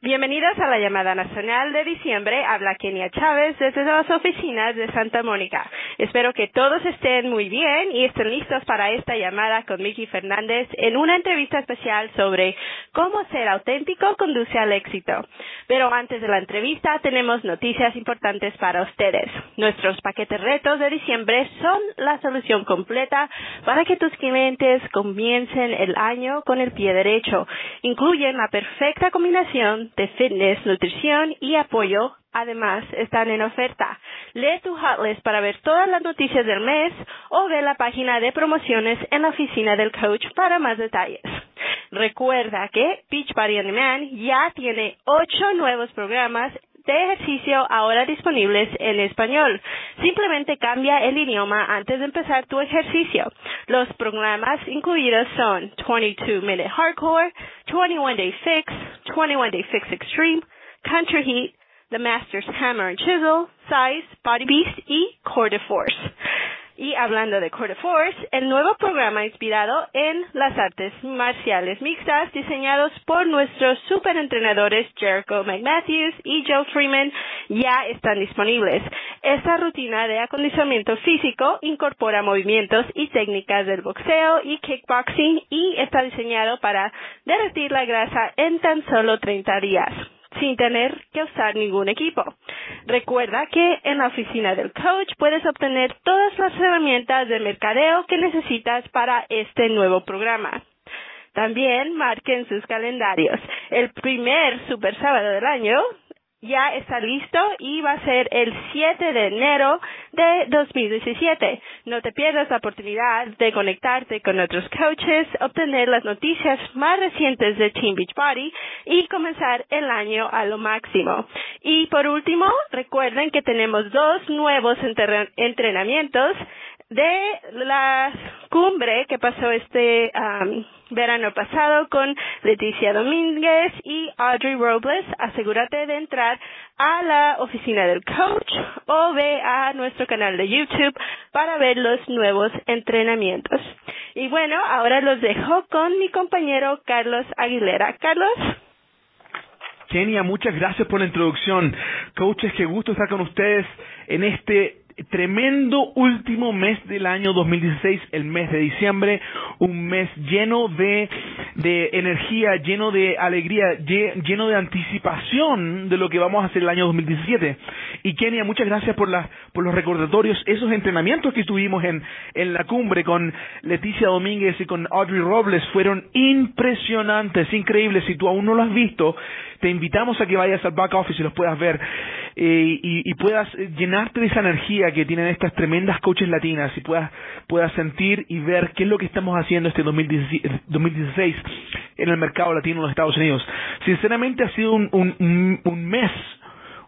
Bienvenidos a la llamada nacional de diciembre. Habla Kenia Chávez desde las oficinas de Santa Mónica. Espero que todos estén muy bien y estén listos para esta llamada con Miki Fernández en una entrevista especial sobre cómo ser auténtico conduce al éxito. Pero antes de la entrevista tenemos noticias importantes para ustedes. Nuestros paquetes retos de diciembre son la solución completa para que tus clientes comiencen el año con el pie derecho. Incluyen la perfecta combinación de fitness, nutrición y apoyo, además, están en oferta. Lee tu hotlist para ver todas las noticias del mes o ve la página de promociones en la oficina del coach para más detalles. Recuerda que Beachbody On Demand ya tiene ocho nuevos programas de ejercicio ahora disponibles en español. Simplemente cambia el idioma antes de empezar tu ejercicio. Los programas incluidos son 22 Minute Hardcore, 21 Day Fix, 21 Day Fix Extreme, Country Heat, The Masters Hammer and Chisel, Size, Body Beast E, Core de Force. Y hablando de Core Force, el nuevo programa inspirado en las artes marciales mixtas diseñados por nuestros superentrenadores Jericho McMatthews y Joe Freeman ya están disponibles. Esta rutina de acondicionamiento físico incorpora movimientos y técnicas del boxeo y kickboxing y está diseñado para derretir la grasa en tan solo 30 días sin tener que usar ningún equipo. Recuerda que en la oficina del coach puedes obtener todas las herramientas de mercadeo que necesitas para este nuevo programa. También marquen sus calendarios. El primer super sábado del año ya está listo y va a ser el 7 de enero de 2017. No te pierdas la oportunidad de conectarte con otros coaches, obtener las noticias más recientes de Team Beachbody y comenzar el año a lo máximo. Y por último, recuerden que tenemos dos nuevos entrenamientos de la cumbre que pasó este verano pasado con Leticia Domínguez y Audrey Robles. Asegúrate de entrar a la oficina del coach o ve a nuestro canal de YouTube para ver los nuevos entrenamientos. Y bueno, ahora los dejo con mi compañero Carlos Aguilera. Carlos. Kenia, muchas gracias por la introducción. Coaches, qué gusto estar con ustedes en este tremendo último mes del año 2016, el mes de diciembre, un mes lleno de, de energía, lleno de alegría, lleno de anticipación de lo que vamos a hacer el año 2017. Y Kenia, muchas gracias por, la, por los recordatorios, esos entrenamientos que tuvimos en, en la cumbre con Leticia Domínguez y con Audrey Robles fueron impresionantes, increíbles. Si tú aún no lo has visto, te invitamos a que vayas al back office y los puedas ver eh, y, y puedas llenarte de esa energía que tienen estas tremendas coaches latinas y puedas, puedas sentir y ver qué es lo que estamos haciendo este 2016 en el mercado latino en los Estados Unidos. Sinceramente ha sido un, un, un mes,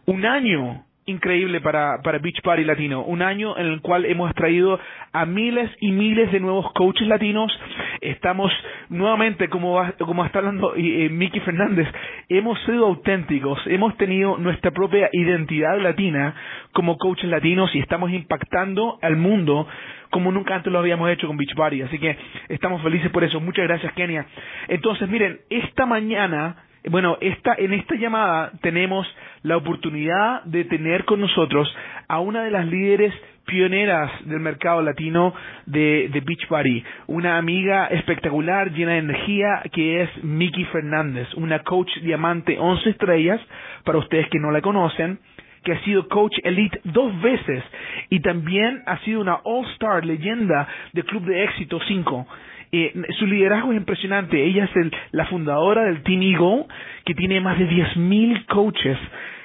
un año increíble para, para Beach Party Latino. Un año en el cual hemos traído a miles y miles de nuevos coaches latinos. Estamos nuevamente, como, como está hablando eh, Mickey Fernández, hemos sido auténticos. Hemos tenido nuestra propia identidad latina como coaches latinos y estamos impactando al mundo como nunca antes lo habíamos hecho con Beach Party. Así que estamos felices por eso. Muchas gracias, Kenia. Entonces, miren, esta mañana bueno, esta, en esta llamada tenemos la oportunidad de tener con nosotros a una de las líderes pioneras del mercado latino de, de Beachbody, una amiga espectacular, llena de energía, que es Miki Fernández, una coach diamante 11 estrellas, para ustedes que no la conocen, que ha sido coach elite dos veces y también ha sido una all-star leyenda del Club de Éxito 5. Eh, su liderazgo es impresionante. Ella es la fundadora del Team Eagle, que tiene más de 10.000 coaches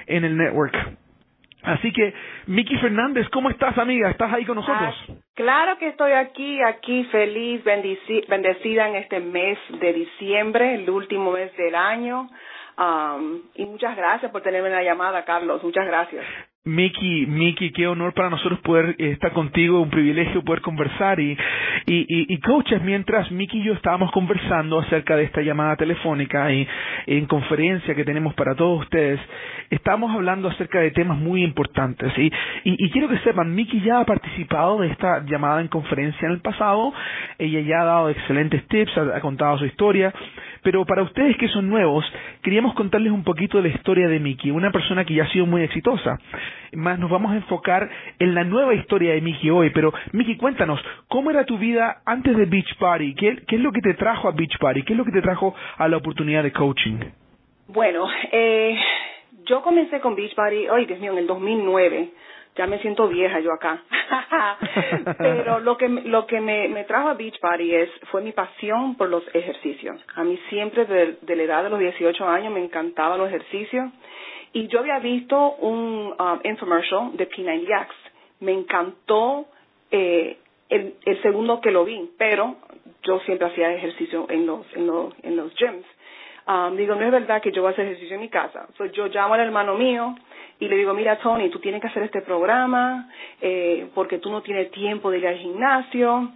en el network. Así que, Miki Fernández, ¿cómo estás, amiga? ¿Estás ahí con nosotros? Ah, claro que estoy aquí, aquí feliz, bendecida en este mes de diciembre, el último mes del año. Um, y muchas gracias por tenerme en la llamada, Carlos. Muchas gracias. Miki, Miki, qué honor para nosotros poder eh, estar contigo, un privilegio poder conversar y, y, y, coaches, mientras Miki y yo estábamos conversando acerca de esta llamada telefónica y en conferencia que tenemos para todos ustedes, estamos hablando acerca de temas muy importantes y, y, quiero que sepan, Miki ya ha participado de esta llamada en conferencia en el pasado, ella ya ha dado excelentes tips, ha contado su historia, Pero para ustedes que son nuevos, queríamos contarles un poquito de la historia de Mickey, una persona que ya ha sido muy exitosa. Más nos vamos a enfocar en la nueva historia de Mickey hoy, pero Mickey, cuéntanos, ¿cómo era tu vida antes de Beach Party? ¿Qué, es lo que te trajo a Beach Party? ¿Qué es lo que te trajo a la oportunidad de coaching? Bueno, eh, yo comencé con Beach Party, ay Dios mío, en el 2009 ya me siento vieja yo acá. Pero lo que lo que me, me trajo a Beach Party es fue mi pasión por los ejercicios. A mí siempre de, la edad de los 18 años me encantaban los ejercicios y yo había visto un um, infomercial de P90X. Me encantó eh, el, el segundo que lo vi, pero yo siempre hacía ejercicio en los en los en los gyms. Um, digo, no es verdad que yo voy a hacer ejercicio en mi casa. So, yo llamo al hermano mío y le digo, mira Tony, tú tienes que hacer este programa eh, porque tú no tienes tiempo de ir al gimnasio.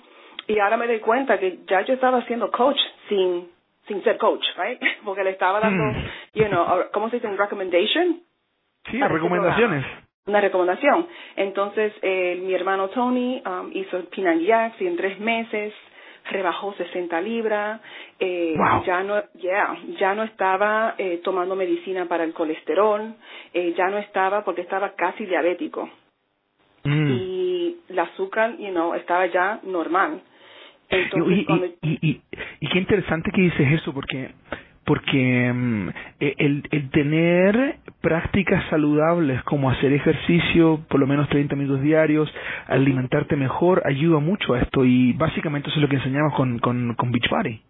Y ahora me doy cuenta que ya yo estaba haciendo coach sin sin ser coach, right? Porque le estaba dando, mm. you know, ¿cómo se dice? Un recommendation. Sí, recomendaciones. Una recomendación. Entonces, eh, mi hermano Tony um, hizo el Pinang y en tres meses rebajó 60 libras, eh, ya no, yeah, ya no estaba eh, tomando medicina para el colesterol, eh, ya no estaba porque estaba casi diabético mm. y el azúcar, you know, estaba ya normal. y, y, y, qué interesante que dices eso porque porque mm, e, el, el tener prácticas saludables como hacer ejercicio por lo menos 30 minutos diarios, alimentarte mejor, ayuda mucho a esto y básicamente eso es lo que enseñamos con, con, con Beachbody.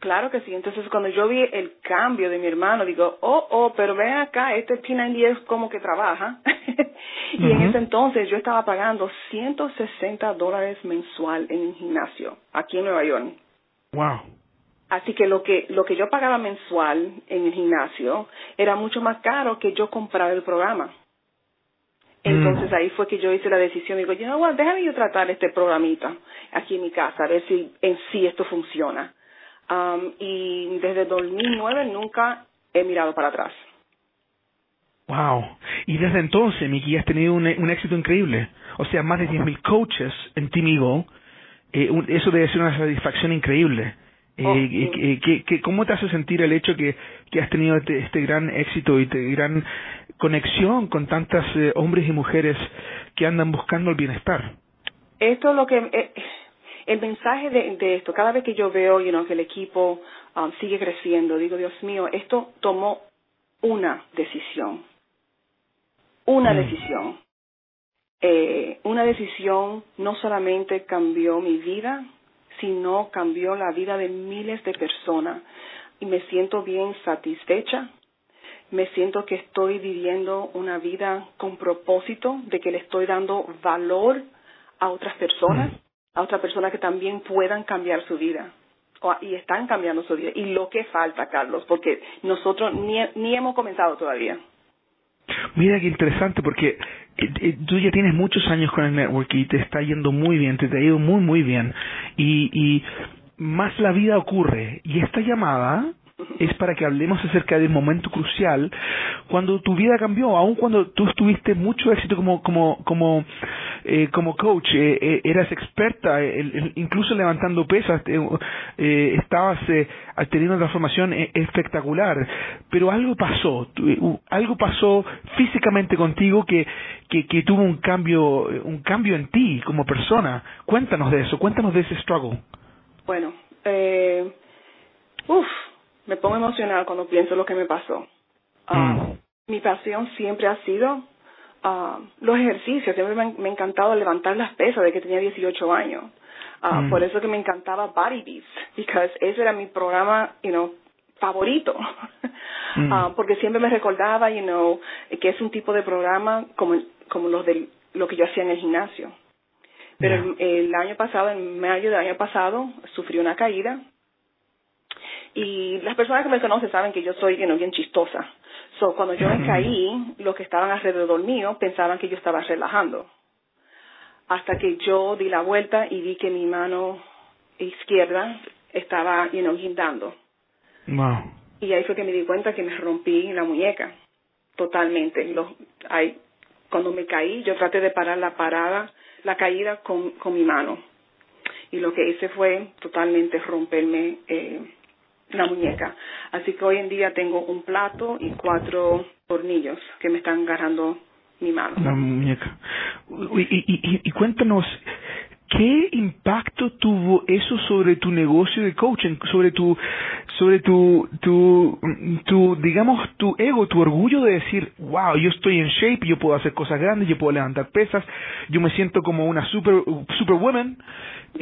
Claro que sí. Entonces, cuando yo vi el cambio de mi hermano, digo, oh, oh, pero ven acá, este P90 es como que trabaja. y en ese entonces yo estaba pagando 160 dólares mensual en un gimnasio, aquí en Nueva York. Wow. Así que lo que lo que yo pagaba mensual en el gimnasio era mucho más caro que yo comprar el programa. Entonces mm. ahí fue que yo hice la decisión, digo, you know what, déjame yo tratar este programita aquí en mi casa, a ver si en sí esto funciona. Um, y desde 2009 nunca he mirado para atrás. Wow. Y desde entonces, Miki, has tenido un, un éxito increíble. O sea, más de 10.000 coaches en Team Eh, eso debe ser una satisfacción increíble. Oh, eh, ¿Cómo te hace sentir el hecho que, que has tenido este, este gran éxito y esta gran conexión con tantos eh, hombres y mujeres que andan buscando el bienestar? Esto es lo que... Eh, el mensaje de, de, esto, cada vez que yo veo you know, que el equipo um, sigue creciendo, digo, Dios mío, esto tomó una decisión. Una mm. decisión. Eh, una decisión no solamente cambió mi vida, sino cambió la vida de miles de personas. Y me siento bien satisfecha. Me siento que estoy viviendo una vida con propósito, de que le estoy dando valor a otras personas, a otras personas que también puedan cambiar su vida. y están cambiando su vida. Y lo que falta, Carlos, porque nosotros ni, ni hemos comenzado todavía. Mira qué interesante, porque tú ya tienes muchos años con el network y te está yendo muy bien, te, ha ido muy, muy bien. Y, y más la vida ocurre. Y esta llamada es para que hablemos acerca del momento crucial cuando tu vida cambió, aun cuando tú tuviste mucho éxito como como como eh, como coach, eh, eh, eras experta, incluso levantando pesas, estabas teniendo una transformación espectacular, pero algo pasó, algo pasó físicamente contigo que, que, tuvo un cambio, un cambio en ti como persona. Cuéntanos de eso, cuéntanos de ese struggle. Bueno, uff, me pongo emocional cuando pienso lo que me pasó. Ah, mm. Mi pasión siempre ha sido uh, los ejercicios. Siempre me, ha encantado levantar las pesas de que tenía 18 años. Ah, mm. Por eso que me encantaba Body Beats, because ese era mi programa, you know, favorito. Mm. porque siempre me recordaba, you know, que es un tipo de programa como, como los de lo que yo hacía en el gimnasio. Pero el, año pasado, en mayo del año pasado, sufrí una caída y las personas que me conocen saben que yo soy bien chistosa. So, cuando yo me caí, los que estaban alrededor mío pensaban que yo estaba relajando. Hasta que yo di la vuelta y vi que mi mano izquierda estaba, you know, guindando. Y ahí fue que me di cuenta que me rompí la muñeca. Totalmente. Los, ahí, cuando me caí, yo traté de parar la parada, la caída con, con mi mano. Y lo que hice fue totalmente romperme eh, la muñeca. Así que hoy en día tengo un plato y cuatro tornillos que me están agarrando mi mano. La muñeca. Y, y, y, y cuéntanos, ¿qué impacto tuvo eso sobre tu negocio de coaching, sobre tu, sobre tu, tu, tu, digamos, tu ego, tu orgullo de decir, wow, yo estoy en shape, yo puedo hacer cosas grandes, yo puedo levantar pesas, yo me siento como una super, superwoman.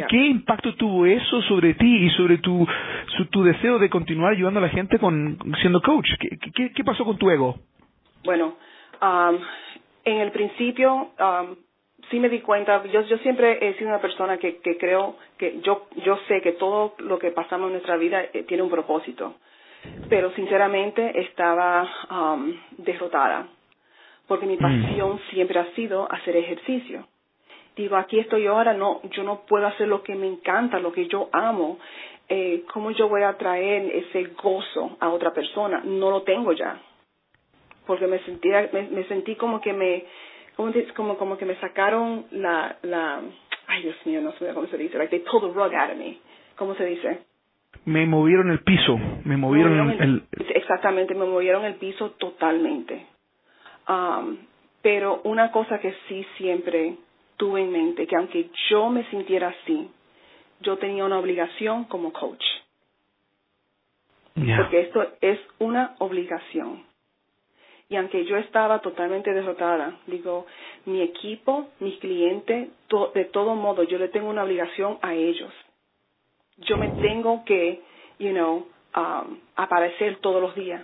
¿Qué impacto tuvo eso sobre ti y sobre tu, tu deseo de continuar ayudando a la gente con siendo coach? ¿Qué, qué, qué pasó con tu ego? Bueno, um, en el principio um, sí me di cuenta, yo, yo siempre he sido una persona que, que creo que yo, yo sé que todo lo que pasamos en nuestra vida eh, tiene un propósito, pero sinceramente estaba um, derrotada, porque mi mm. pasión siempre ha sido hacer ejercicio. Digo, aquí estoy ahora, no, yo no puedo hacer lo que me encanta, lo que yo amo. Eh, ¿Cómo yo voy a traer ese gozo a otra persona? No lo tengo ya porque me sentía me, me sentí como que me como, como como que me sacaron la la ay Dios mío no sé cómo se dice like they pulled the rug out of me cómo se dice me movieron el piso me movieron, el, exactamente me movieron el piso totalmente um, pero una cosa que sí siempre tuve en mente que aunque yo me sintiera así yo tenía una obligación como coach porque esto es una obligación y aunque yo estaba totalmente derrotada, digo, mi equipo, mis clientes, de todo modo, yo le tengo una obligación a ellos. Yo me tengo que, you know, um, aparecer todos los días.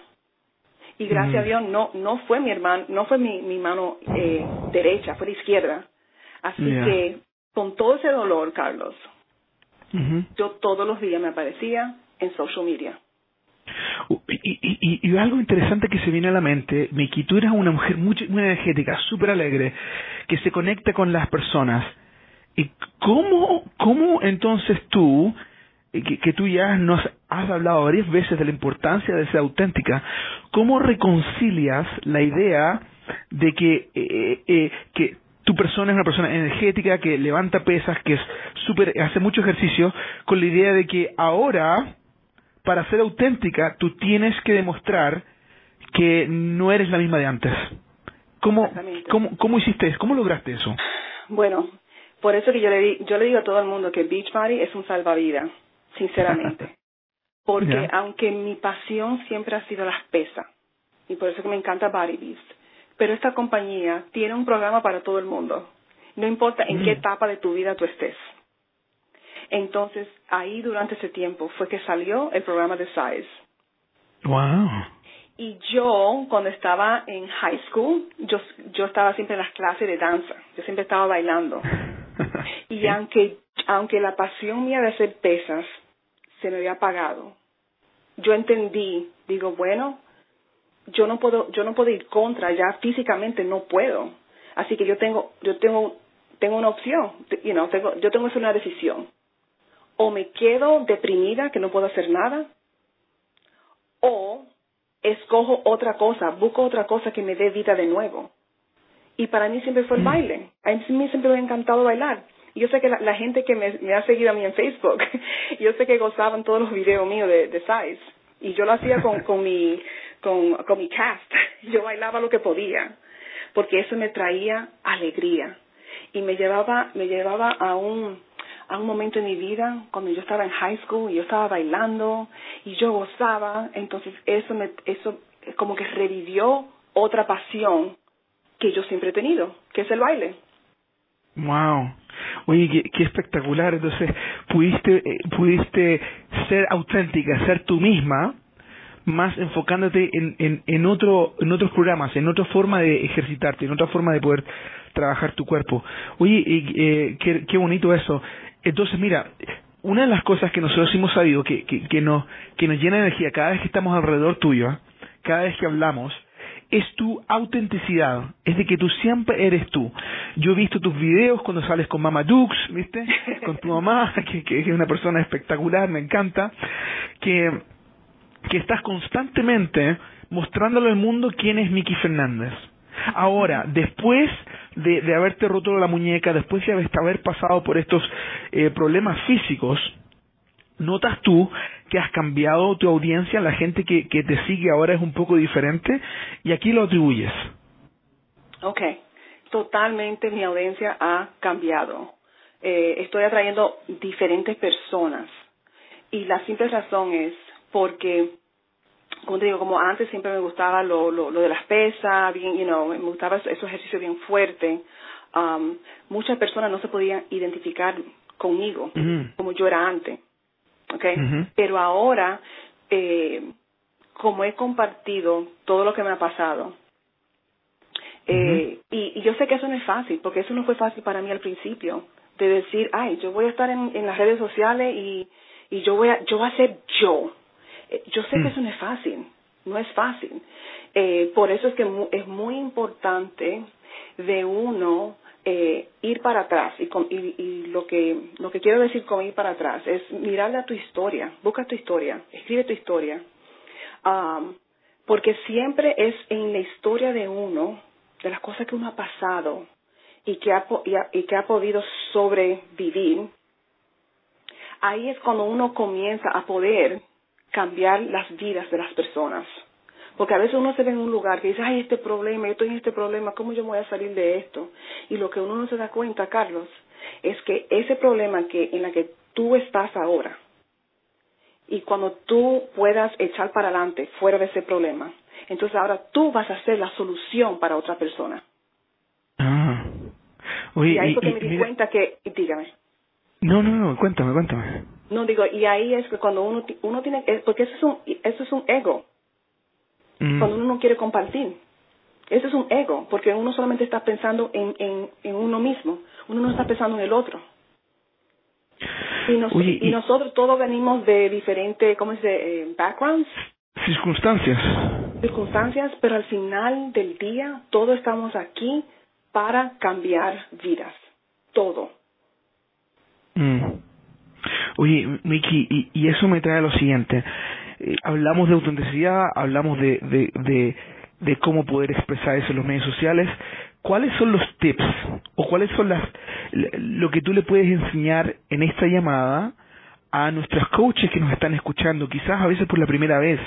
Y gracias a Dios no no fue mi hermano, no fue mi, mi mano eh, derecha, fue la izquierda. Así que con todo ese dolor, Carlos, yo todos los días me aparecía en social media. Y, algo interesante que se viene a la mente, Miki, tú eres una mujer muy, muy energética, súper alegre, que se conecta con las personas. ¿Y cómo, cómo entonces tú, eh, que, que tú ya nos has hablado varias veces de la importancia de ser auténtica, cómo reconcilias la idea de que, eh, eh, que tu persona es una persona energética, que levanta pesas, que es super, hace mucho ejercicio, con la idea de que ahora para ser auténtica, tú tienes que demostrar que no eres la misma de antes. ¿Cómo, cómo, cómo hiciste eso? ¿Cómo lograste eso? Bueno, por eso que yo le, yo le digo a todo el mundo que Beachbody es un salvavidas, sinceramente. Porque aunque mi pasión siempre ha sido las pesas, y por eso que me encanta Body Beast, pero esta compañía tiene un programa para todo el mundo. No importa en qué mm. etapa de tu vida tú estés. Entonces, ahí durante ese tiempo fue que salió el programa de Size. Wow. Y yo, cuando estaba en high school, yo, yo estaba siempre en las clases de danza. Yo siempre estaba bailando. y aunque, aunque la pasión mía de hacer pesas se me había apagado, yo entendí, digo, bueno, yo no puedo, yo no puedo ir contra, ya físicamente no puedo. Así que yo tengo, yo tengo, tengo una opción, you know, tengo, yo tengo que hacer una decisión o me quedo deprimida que no puedo hacer nada, o escojo otra cosa, busco otra cosa que me dé vida de nuevo. Y para mí siempre fue el mm. baile. A mí siempre me ha encantado bailar. Yo sé que la, gente que me, ha seguido a mí en Facebook, yo sé que gozaban todos los videos míos de, de Size. Y yo lo hacía con, con, mi, con, con mi cast. Yo bailaba lo que podía. Porque eso me traía alegría. Y me llevaba, me llevaba a un, a un momento en mi vida cuando yo estaba en high school y yo estaba bailando y yo gozaba, entonces eso me, eso como que revivió otra pasión que yo siempre he tenido, que es el baile. Wow. Oye, qué, espectacular. Entonces, pudiste, eh, pudiste ser auténtica, ser tú misma, más enfocándote en, en, en, otro, en otros programas, en otra forma de ejercitarte, en otra forma de poder trabajar tu cuerpo. Oye, eh, qué, qué bonito eso. Entonces, mira, una de las cosas que nosotros hemos sabido que, que, que, nos, que nos llena de energía cada vez que estamos alrededor tuyo, cada vez que hablamos, es tu autenticidad, es de que tú siempre eres tú. Yo he visto tus videos cuando sales con Mama Dux, ¿viste? Con tu mamá, que, que es una persona espectacular, me encanta, que, que estás constantemente mostrándole al mundo quién es Miki Fernández. Ahora, después de, haberte roto la muñeca, después de haber pasado por estos eh, problemas físicos, notas tú que has cambiado tu audiencia, la gente que, que te sigue ahora es un poco diferente y aquí lo atribuyes. Ok, totalmente mi audiencia ha cambiado. Eh, estoy atrayendo diferentes personas y la simple razón es porque como te digo, como antes siempre me gustaba lo, lo, lo de las pesas, bien, you know, me gustaba esos ejercicios bien fuertes. Um, muchas personas no se podían identificar conmigo como yo era antes, ¿okay? Pero ahora, eh, como he compartido todo lo que me ha pasado, eh, y, y, yo sé que eso no es fácil, porque eso no fue fácil para mí al principio, de decir, ay, yo voy a estar en, en las redes sociales y, y yo voy a, yo voy a ser yo. Yo sé que eso no es fácil, no es fácil. Eh, por eso es que es muy importante de uno eh, ir para atrás y, y, lo que lo que quiero decir con ir para atrás es mirarle a tu historia, busca tu historia, escribe tu historia, um, porque siempre es en la historia de uno, de las cosas que uno ha pasado y que ha, y que ha podido sobrevivir, ahí es cuando uno comienza a poder cambiar las vidas de las personas. Porque a veces uno se ve en un lugar que dice, ay, este problema, yo estoy en este problema, ¿cómo yo voy a salir de esto? Y lo que uno no se da cuenta, Carlos, es que ese problema que en la que tú estás ahora, y cuando tú puedas echar para adelante fuera de ese problema, entonces ahora tú vas a ser la solución para otra persona. Ah. y ahí fue que me di cuenta que, dígame. No, no, no, cuéntame, cuéntame. No digo, y ahí es que cuando uno, uno tiene, porque eso es un, eso es un ego. Mm. Cuando uno no quiere compartir. Eso es un ego, porque uno solamente está pensando en, en, en uno mismo. Uno no está pensando en el otro. Y, y, nosotros todos venimos de diferentes, ¿cómo se dice? Eh, backgrounds. Circunstancias. Circunstancias, pero al final del día todos estamos aquí para cambiar vidas. Todo. Mm. Oye, Miki, y, y, eso me trae a lo siguiente. Eh, hablamos de autenticidad, hablamos de, de, de, de, cómo poder expresar eso en los medios sociales. ¿Cuáles son los tips o cuáles son las lo que tú le puedes enseñar en esta llamada a nuestros coaches que nos están escuchando, quizás a veces por la primera vez,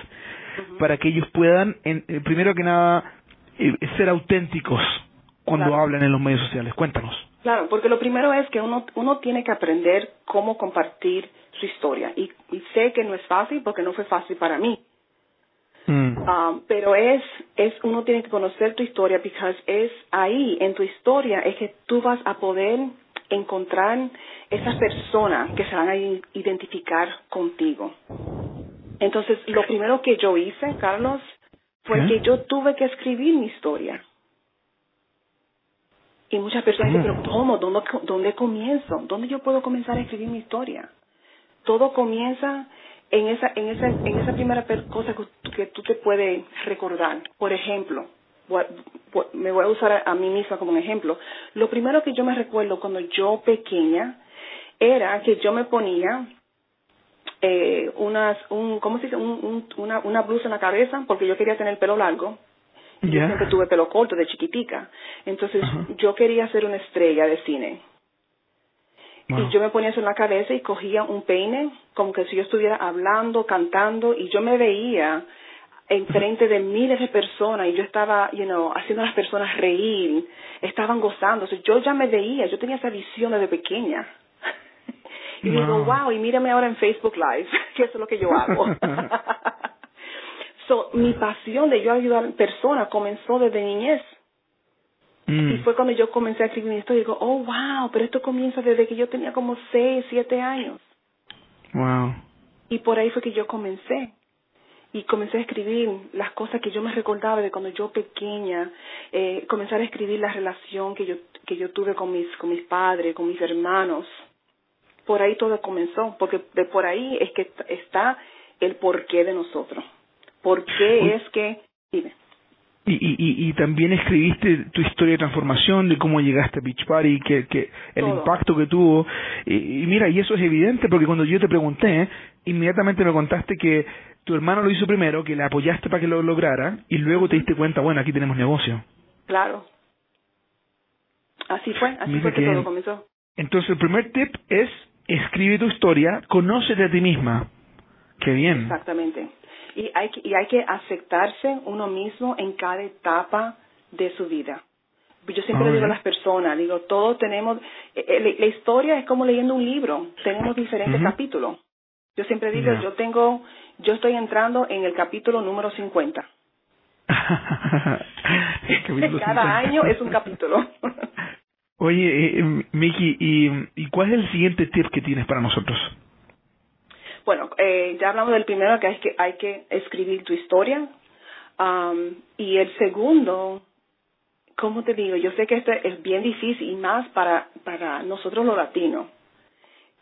para que ellos puedan, en, eh, primero que nada, eh, ser auténticos cuando hablan en los medios sociales? Cuéntanos. Claro, porque lo primero es que uno, uno tiene que aprender cómo compartir su historia. Y, sé que no es fácil porque no fue fácil para mí. Mm. Um, pero es, es, uno tiene que conocer tu historia porque es ahí, en tu historia, es que tú vas a poder encontrar esas personas que se van a identificar contigo. Entonces, lo primero que yo hice, Carlos, fue que yo tuve que escribir mi historia. Y muchas personas dicen, pero ¿cómo? ¿Dónde, ¿Dónde comienzo? ¿Dónde yo puedo comenzar a escribir mi historia? Todo comienza en esa, en esa, en esa primera cosa que, tú te puedes recordar. Por ejemplo, me voy a usar a, mí misma como un ejemplo. Lo primero que yo me recuerdo cuando yo pequeña era que yo me ponía eh, unas, un, ¿cómo se dice? Un, una, una blusa en la cabeza porque yo quería tener el pelo largo yo siempre tuve pelo corto de chiquitica. Entonces yo quería ser una estrella de cine. Y yo me ponía eso en la cabeza y cogía un peine, como que si yo estuviera hablando, cantando, y yo me veía enfrente de miles de personas y yo estaba, you know, haciendo a las personas reír, estaban gozando. yo ya me veía, yo tenía esa visión desde pequeña. y digo, wow, y mírame ahora en Facebook Live, que eso es lo que yo hago. So, mi pasión de yo ayudar a personas comenzó desde niñez. Mm. Y fue cuando yo comencé a escribir esto y digo, oh, wow, pero esto comienza desde que yo tenía como 6, 7 años. Wow. Y por ahí fue que yo comencé. Y comencé a escribir las cosas que yo me recordaba de cuando yo pequeña, eh, comenzar a escribir la relación que yo, que yo tuve con mis, con mis padres, con mis hermanos. Por ahí todo comenzó, porque de por ahí es que está el porqué de nosotros. ¿Por qué es que... Dime. Y, y, y, también escribiste tu historia de transformación, de cómo llegaste a Beach Party, que, que el impacto que tuvo. Y, mira, y eso es evidente porque cuando yo te pregunté, inmediatamente me contaste que tu hermano lo hizo primero, que le apoyaste para que lo lograra, y luego te diste cuenta, bueno, aquí tenemos negocio. Claro. Así fue, así fue que, que todo comenzó. Entonces, el primer tip es, escribe tu historia, conócete a ti misma Qué bien. Exactamente. Y hay que, y hay que aceptarse uno mismo en cada etapa de su vida. Yo siempre digo a las personas, digo, todos tenemos, eh, eh, la, historia es como leyendo un libro, tenemos diferentes capítulos. Yo siempre digo, yo tengo, yo estoy entrando en el capítulo número 50. Cada año es un capítulo. Oye, eh, Miki, ¿y, ¿y cuál es el siguiente tip que tienes para nosotros? Bueno, eh, ya hablamos del primero que hay que, hay que escribir tu historia. Um, y el segundo, ¿cómo te digo? Yo sé que esto es bien difícil y más para, para nosotros los latinos.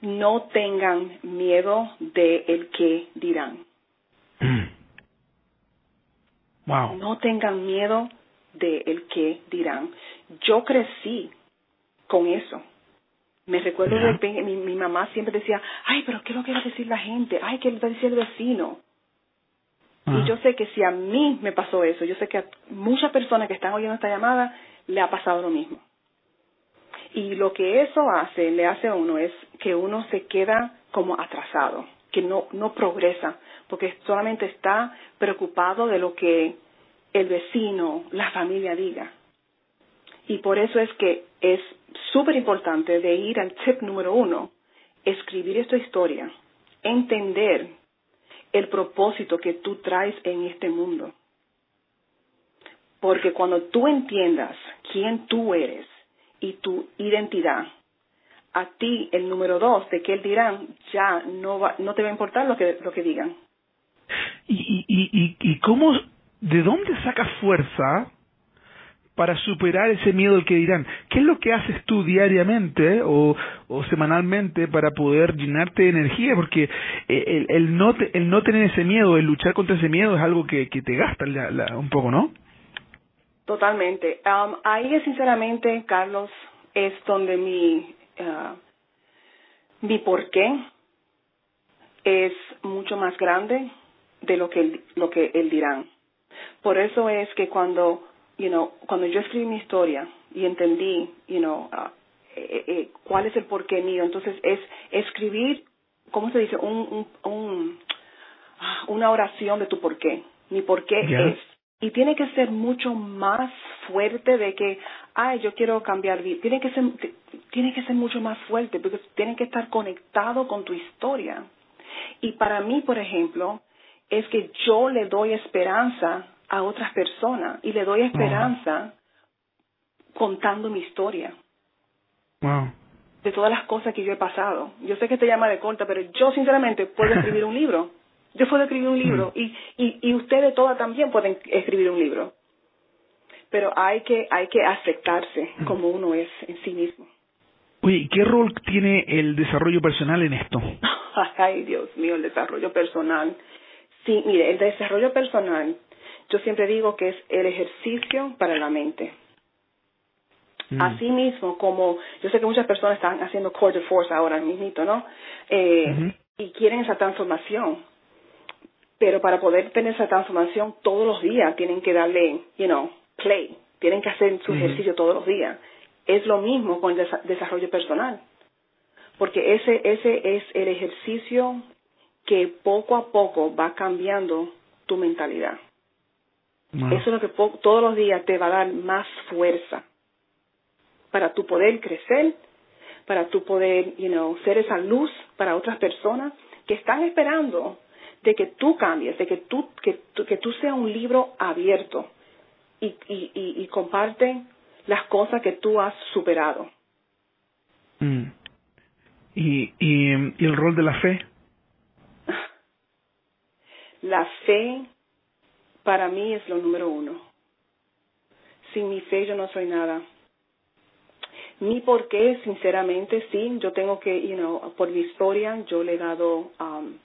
No tengan miedo de el que dirán. Wow. No tengan miedo de el que dirán. Yo crecí con eso. Me recuerdo de mi, mi mamá siempre decía, ay, pero ¿qué es lo que va a decir la gente? Ay, ¿qué le va a decir el vecino? Y ah. yo sé que si a mí me pasó eso, yo sé que a muchas personas que están oyendo esta llamada le ha pasado lo mismo. Y lo que eso hace, le hace a uno, es que uno se queda como atrasado, que no, no progresa, porque solamente está preocupado de lo que el vecino, la familia diga. Y por eso es que es súper importante de ir al tip número uno, escribir esta historia, entender el propósito que tú traes en este mundo. Porque cuando tú entiendas quién tú eres y tu identidad, a ti el número dos de que él dirán, ya no, va, no te va a importar lo que, lo que digan. ¿Y, y, y, y cómo, de dónde sacas fuerza para superar ese miedo al que dirán. ¿Qué es lo que haces tú diariamente o, o semanalmente para poder llenarte de energía? Porque eh, el, el, no, el no tener ese miedo, el luchar contra ese miedo es algo que, te gasta un poco, ¿no? Totalmente. Um, ahí, sinceramente, Carlos, es donde mi, uh, mi porqué es mucho más grande de lo que, lo que él dirán. Por eso es que cuando you know, cuando yo escribí mi historia y entendí, you know, uh, eh, eh, cuál es el porqué mío, entonces es escribir, ¿cómo se dice? Un, un, ah, una oración de tu porqué. Mi porqué es. Y tiene que ser mucho más fuerte de que, ay, yo quiero cambiar vida. Tiene que ser, tiene que ser mucho más fuerte porque tiene que estar conectado con tu historia. Y para mí, por ejemplo, es que yo le doy esperanza a otras personas y le doy esperanza contando mi historia. De todas las cosas que yo he pasado. Yo sé que te llama de corta, pero yo sinceramente puedo escribir un libro. Yo puedo escribir un libro y, y, y ustedes todas también pueden escribir un libro. Pero hay que, hay que aceptarse como uno es en sí mismo. Oye, ¿qué rol tiene el desarrollo personal en esto? Ay, Dios mío, el desarrollo personal. Sí, mire, el desarrollo personal yo siempre digo que es el ejercicio para la mente. Mm. Asimismo, como yo sé que muchas personas están haciendo core de force ahora mismo, ¿no? Eh, y quieren esa transformación. Pero para poder tener esa transformación todos los días tienen que darle, you know, play. Tienen que hacer su ejercicio todos los días. Es lo mismo con el desarrollo personal. Porque ese, ese es el ejercicio que poco a poco va cambiando tu mentalidad. Eso es lo que todos los días te va a dar más fuerza para tu poder crecer, para tu poder, you know, ser esa luz para otras personas que están esperando de que tú cambies, de que tú, que, que tú seas un libro abierto y, y, y, comparte las cosas que tú has superado. Mm. ¿Y, y el rol de la fe? La fe para mí es lo número uno. Sin mi fe yo no soy nada. Mi por qué, sinceramente, sí, yo tengo que, you know, por mi historia, yo le he dado um,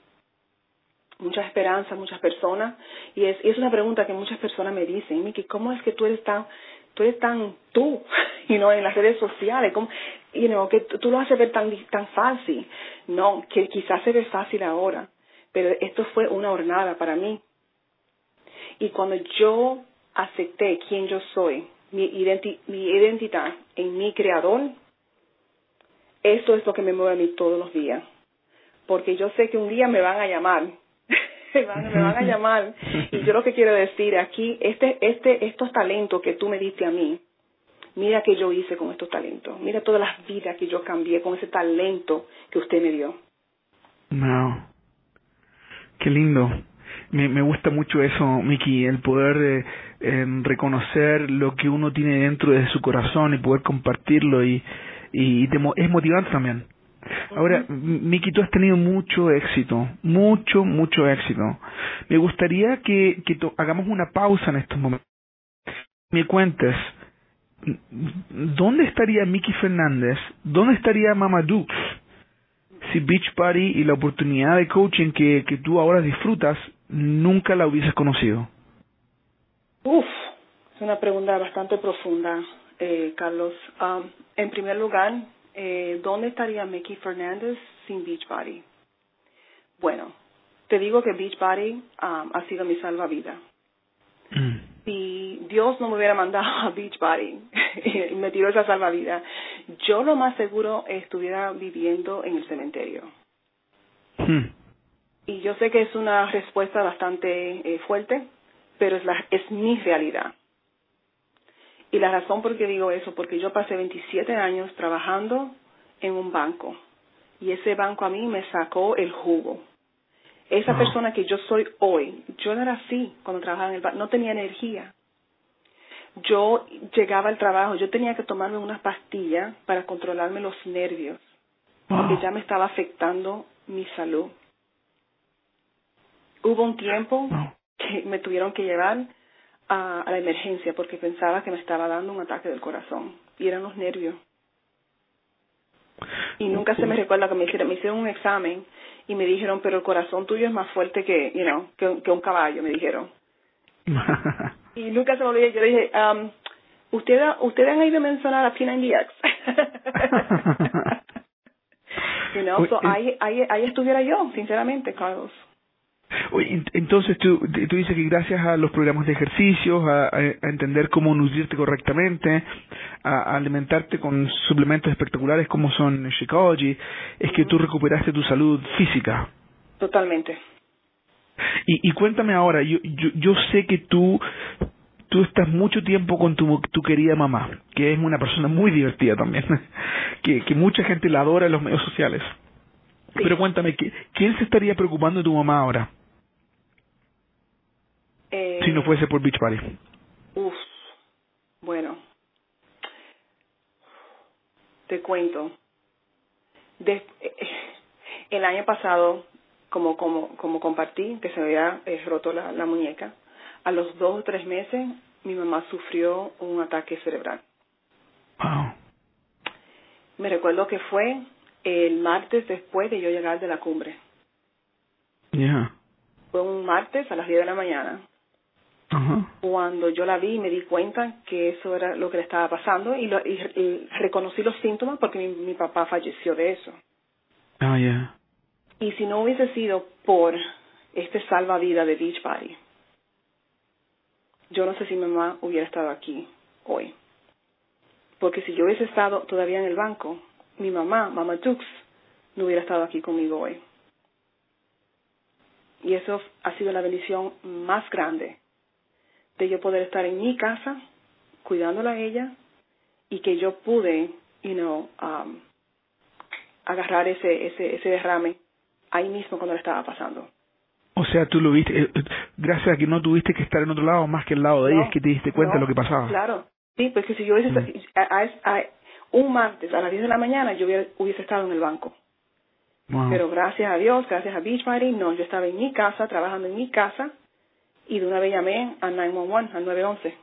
mucha esperanza a muchas personas y es, es una pregunta que muchas personas me dicen, Miki, ¿cómo es que tú eres tan, tú eres tan tú, you know, en las redes sociales, ¿cómo, you know, que tú lo haces ver tan, tan fácil? No, que quizás se ve fácil ahora, pero esto fue una hornada para mí y cuando yo acepté quién yo soy, mi, identidad en mi creador, eso es lo que me mueve a mí todos los días. Porque yo sé que un día me van a llamar me van, me van a llamar. Y yo lo que quiero decir aquí, este, este, estos talentos que tú me diste a mí, mira que yo hice con estos talentos. Mira todas las vidas que yo cambié con ese talento que usted me dio. Wow. Qué lindo. Me, me gusta mucho eso, Miki, el poder eh, em, reconocer lo que uno tiene dentro de su corazón y poder compartirlo y, y te, es motivante también. Ahora, Miki, tú has tenido mucho éxito, mucho, mucho éxito. Me gustaría que, que hagamos una pausa en estos momentos. Me cuentes, ¿dónde estaría Miki Fernández? ¿Dónde estaría Mama Dukes? Si Beach Party y la oportunidad de coaching que, que tú ahora disfrutas nunca la hubieses conocido. Uf, es una pregunta bastante profunda, eh, Carlos. Um, en primer lugar, eh, ¿dónde estaría Mickey Fernández sin Beachbody? Bueno, te digo que Beachbody um, ha sido mi salvavidas. Mm. Si Dios no me hubiera mandado a Beachbody y me tiró esa salvavidas, yo lo más seguro estuviera viviendo en el cementerio. Mm. Y yo sé que es una respuesta bastante eh, fuerte, pero es, la, es mi realidad. Y la razón por qué digo eso, porque yo pasé 27 años trabajando en un banco y ese banco a mí me sacó el jugo. Esa persona que yo soy hoy, yo no era así cuando trabajaba en el banco, no tenía energía. Yo llegaba al trabajo, yo tenía que tomarme unas pastillas para controlarme los nervios, porque ya me estaba afectando mi salud. Hubo un tiempo que me tuvieron que llevar a, la emergencia porque pensaba que me estaba dando un ataque del corazón y eran los nervios. Y nunca se me recuerda que me hicieron, me hicieron un examen y me dijeron, pero el corazón tuyo es más fuerte que, you know, que, un caballo, me dijeron. y nunca se me olvidó, yo dije, um, ¿usted, ¿ustedes han ido a mencionar a P90X? you know, so ahí, ahí, ahí estuviera yo, sinceramente, Carlos. Entonces tú, tú dices que gracias a los programas de ejercicios, a, entender cómo nutrirte correctamente, a, alimentarte con suplementos espectaculares como son Shakeology, es que tú recuperaste tu salud física. Totalmente. Y, y cuéntame ahora, yo, yo, yo sé que tú tú estás mucho tiempo con tu, tu querida mamá, que es una persona muy divertida también, que, que mucha gente la adora en los medios sociales. Pero cuéntame, ¿quién se estaría preocupando de tu mamá ahora? Eh, si no fuese por Beach Party. Uf, bueno, te cuento. De, el año pasado, como, como, como compartí, que se había eh, roto la, la muñeca, a los dos o tres meses mi mamá sufrió un ataque cerebral. Wow. Me recuerdo que fue el martes después de yo llegar de la cumbre. Yeah. Fue un martes a las 10 de la mañana. Cuando yo la vi me di cuenta que eso era lo que le estaba pasando y, lo, y, reconocí los síntomas porque mi, mi, papá falleció de eso. Yeah. Y si no hubiese sido por este salvavidas de Beach Party, yo no sé si mi mamá hubiera estado aquí hoy. Porque si yo hubiese estado todavía en el banco, mi mamá, Mama Tux, no hubiera estado aquí conmigo hoy. Y eso ha sido la bendición más grande de yo poder estar en mi casa cuidándola a ella y que yo pude, you know, um, agarrar ese, ese, ese derrame ahí mismo cuando le estaba pasando. O sea, tú lo viste, eh, gracias a que no tuviste que estar en otro lado más que el lado de ella, es que te diste cuenta de lo que pasaba. Claro, sí, pues que si yo hubiese, mm. a, un martes a las 10 de la mañana yo hubiera, hubiese estado en el banco. Pero gracias a Dios, gracias a Beach Party, no, yo estaba en mi casa, trabajando en mi casa, y de una vez llamé al 911, al 911.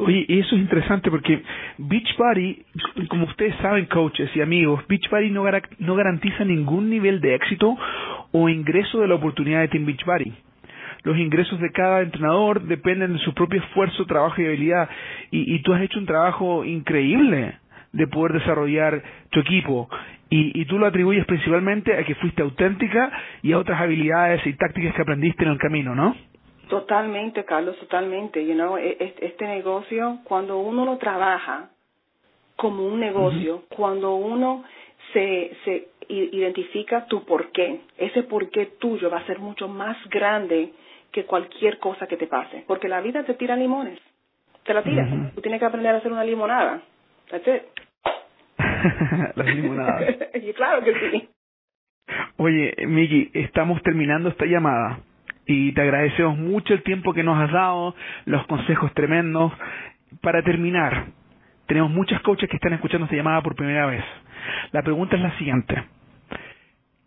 Oye, eso es interesante porque Beachbody, como ustedes saben, coaches y amigos, Beachbody no, no garantiza ningún nivel de éxito o ingreso de la oportunidad de Team Beachbody. Los ingresos de cada entrenador dependen de su propio esfuerzo, trabajo y habilidad. Y, y tú has hecho un trabajo increíble de poder desarrollar tu equipo. Y, y, tú lo atribuyes principalmente a que fuiste auténtica y a otras habilidades y tácticas que aprendiste en el camino, ¿no? Totalmente, Carlos, totalmente. You know, e, e, este negocio, cuando uno lo trabaja como un negocio, cuando uno se, se identifica tu por qué. Ese por qué tuyo va a ser mucho más grande que cualquier cosa que te pase. Porque la vida te tira limones. Te la tira. Tú tienes que aprender a hacer una limonada. That's it. Las limonadas. claro que sí. Oye, Miki, estamos terminando esta llamada y te agradecemos mucho el tiempo que nos has dado, los consejos tremendos. Para terminar, tenemos muchas coaches que están escuchando esta llamada por primera vez. La pregunta es la siguiente.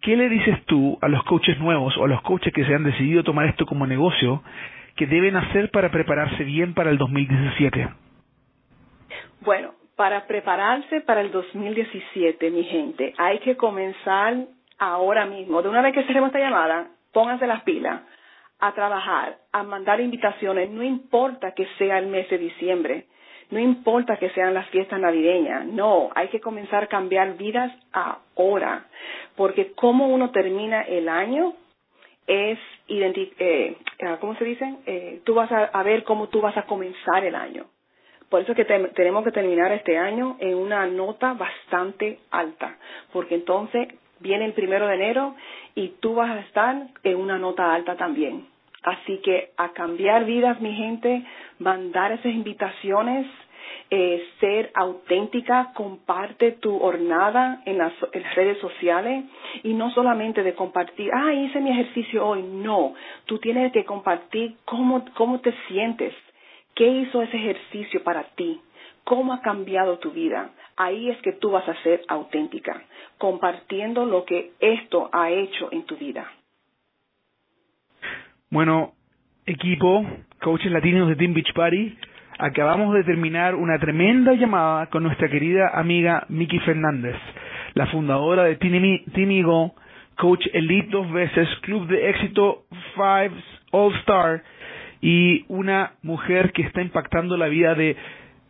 ¿Qué le dices tú a los coaches nuevos o a los coaches que se han decidido tomar esto como negocio que deben hacer para prepararse bien para el 2017? Bueno, para prepararse para el 2017, mi gente, hay que comenzar ahora mismo. De una vez que cerremos esta llamada, pónganse las pilas a trabajar, a mandar invitaciones, no importa que sea el mes de diciembre, no importa que sean las fiestas navideñas, no, hay que comenzar a cambiar vidas ahora, porque cómo uno termina el año es, eh, ah, ¿cómo se dice? Eh, tú vas a, ver cómo tú vas a comenzar el año. Por eso es que tenemos que terminar este año en una nota bastante alta, porque entonces viene el primero de enero y tú vas a estar en una nota alta también. Así que a cambiar vidas, mi gente, mandar esas invitaciones, eh, ser auténtica, comparte tu hornada en las, en las, redes sociales y no solamente de compartir, ah, hice mi ejercicio hoy, no, tú tienes que compartir cómo, cómo te sientes, qué hizo ese ejercicio para ti, cómo ha cambiado tu vida. Ahí es que tú vas a ser auténtica, compartiendo lo que esto ha hecho en tu vida. Bueno, equipo, coaches latinos de Team Beach Party, acabamos de terminar una tremenda llamada con nuestra querida amiga Miki Fernández, la fundadora de Team Eagle, coach elite dos veces, club de éxito Five All Star y una mujer que está impactando la vida de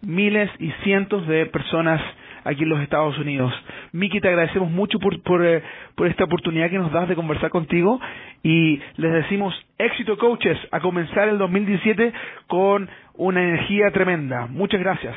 miles y cientos de personas aquí en los Estados Unidos. Miki, te agradecemos mucho por, por, eh, por, esta oportunidad que nos das de conversar contigo y les decimos éxito coaches a comenzar el 2017 con una energía tremenda. Muchas gracias.